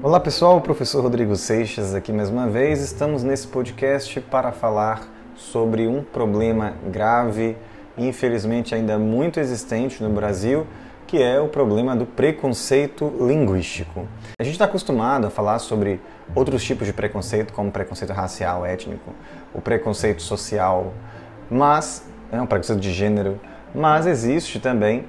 Olá pessoal, professor Rodrigo Seixas aqui mais uma vez. Estamos nesse podcast para falar sobre um problema grave infelizmente ainda muito existente no Brasil, que é o problema do preconceito linguístico. A gente está acostumado a falar sobre outros tipos de preconceito, como preconceito racial, étnico, o preconceito social, mas é um preconceito de gênero, mas existe também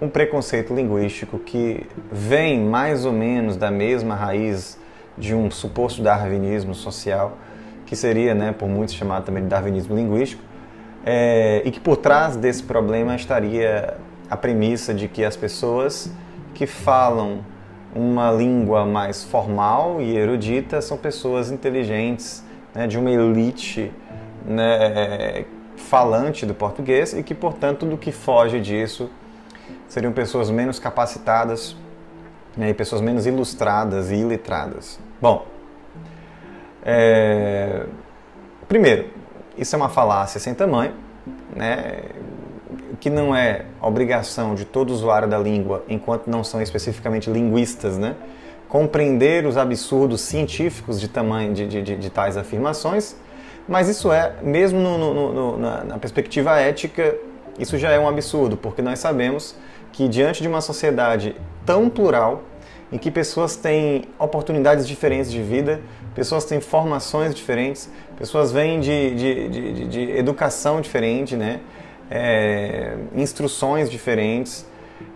um preconceito linguístico que vem mais ou menos da mesma raiz de um suposto darwinismo social, que seria, né, por muitos chamado também de darwinismo linguístico, é, e que por trás desse problema estaria a premissa de que as pessoas que falam uma língua mais formal e erudita são pessoas inteligentes, né, de uma elite né, falante do português e que, portanto, tudo que foge disso seriam pessoas menos capacitadas né, e pessoas menos ilustradas e iletradas. Bom, é... primeiro, isso é uma falácia sem tamanho, né, que não é obrigação de todo usuário da língua, enquanto não são especificamente linguistas, né, compreender os absurdos científicos de tamanho de, de, de, de tais afirmações, mas isso é, mesmo no, no, no, na, na perspectiva ética, isso já é um absurdo, porque nós sabemos que diante de uma sociedade tão plural, em que pessoas têm oportunidades diferentes de vida, pessoas têm formações diferentes, pessoas vêm de, de, de, de educação diferente, né? É, instruções diferentes,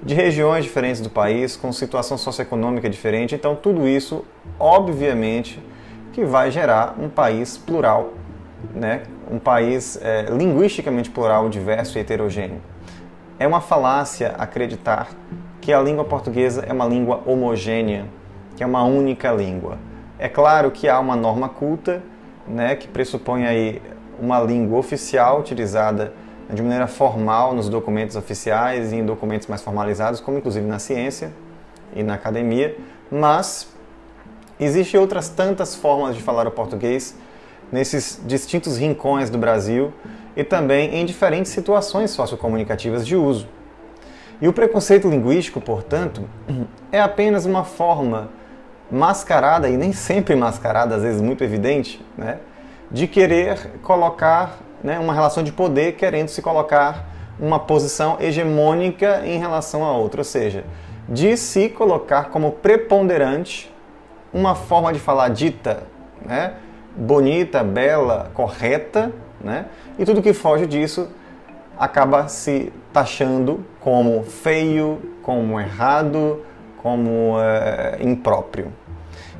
de regiões diferentes do país, com situação socioeconômica diferente. Então, tudo isso, obviamente, que vai gerar um país plural, né? um país é, linguisticamente plural, diverso e heterogêneo. É uma falácia acreditar que a língua portuguesa é uma língua homogênea, que é uma única língua. É claro que há uma norma culta, né, que pressupõe aí uma língua oficial utilizada de maneira formal nos documentos oficiais e em documentos mais formalizados, como inclusive na ciência e na academia, mas existem outras tantas formas de falar o português nesses distintos rincões do Brasil e também em diferentes situações sociocomunicativas de uso. E o preconceito linguístico, portanto, é apenas uma forma mascarada, e nem sempre mascarada, às vezes muito evidente, né, de querer colocar né, uma relação de poder, querendo se colocar uma posição hegemônica em relação a outra, ou seja, de se colocar como preponderante uma forma de falar dita, né, bonita, bela, correta, né? E tudo que foge disso acaba se taxando como feio, como errado, como é, impróprio.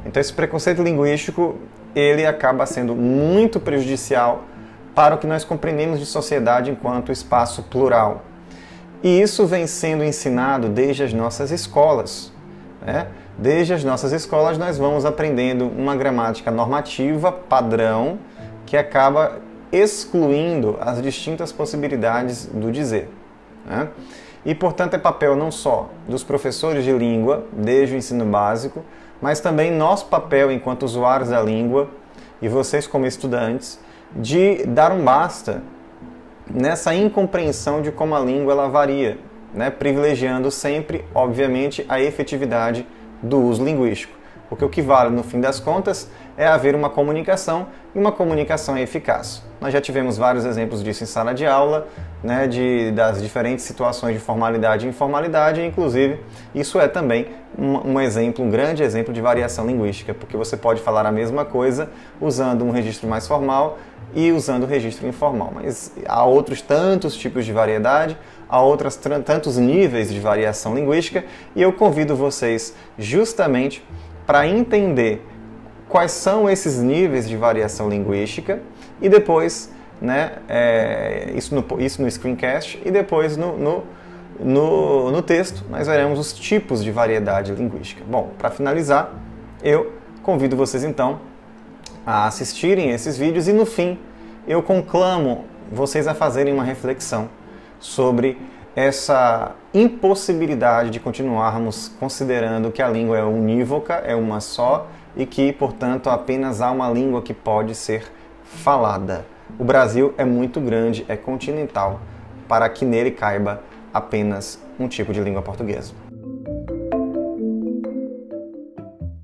Então esse preconceito linguístico ele acaba sendo muito prejudicial para o que nós compreendemos de sociedade enquanto espaço plural. E isso vem sendo ensinado desde as nossas escolas. Né? Desde as nossas escolas nós vamos aprendendo uma gramática normativa, padrão, que acaba excluindo as distintas possibilidades do dizer. Né? E, portanto, é papel não só dos professores de língua, desde o ensino básico, mas também nosso papel enquanto usuários da língua e vocês como estudantes, de dar um basta nessa incompreensão de como a língua ela varia, né? privilegiando sempre, obviamente, a efetividade do uso linguístico. Porque o que vale, no fim das contas, é haver uma comunicação e uma comunicação eficaz. Nós já tivemos vários exemplos disso em sala de aula, né, de, das diferentes situações de formalidade e informalidade, inclusive isso é também um, um, exemplo, um grande exemplo de variação linguística, porque você pode falar a mesma coisa usando um registro mais formal e usando o registro informal. Mas há outros tantos tipos de variedade, há outros tantos níveis de variação linguística, e eu convido vocês justamente para entender quais são esses níveis de variação linguística e depois, né, é, isso, no, isso no screencast e depois no, no, no, no texto nós veremos os tipos de variedade linguística. Bom, para finalizar, eu convido vocês então a assistirem esses vídeos e no fim eu conclamo vocês a fazerem uma reflexão sobre essa impossibilidade de continuarmos considerando que a língua é unívoca, é uma só e que, portanto, apenas há uma língua que pode ser falada. O Brasil é muito grande, é continental, para que nele caiba apenas um tipo de língua portuguesa.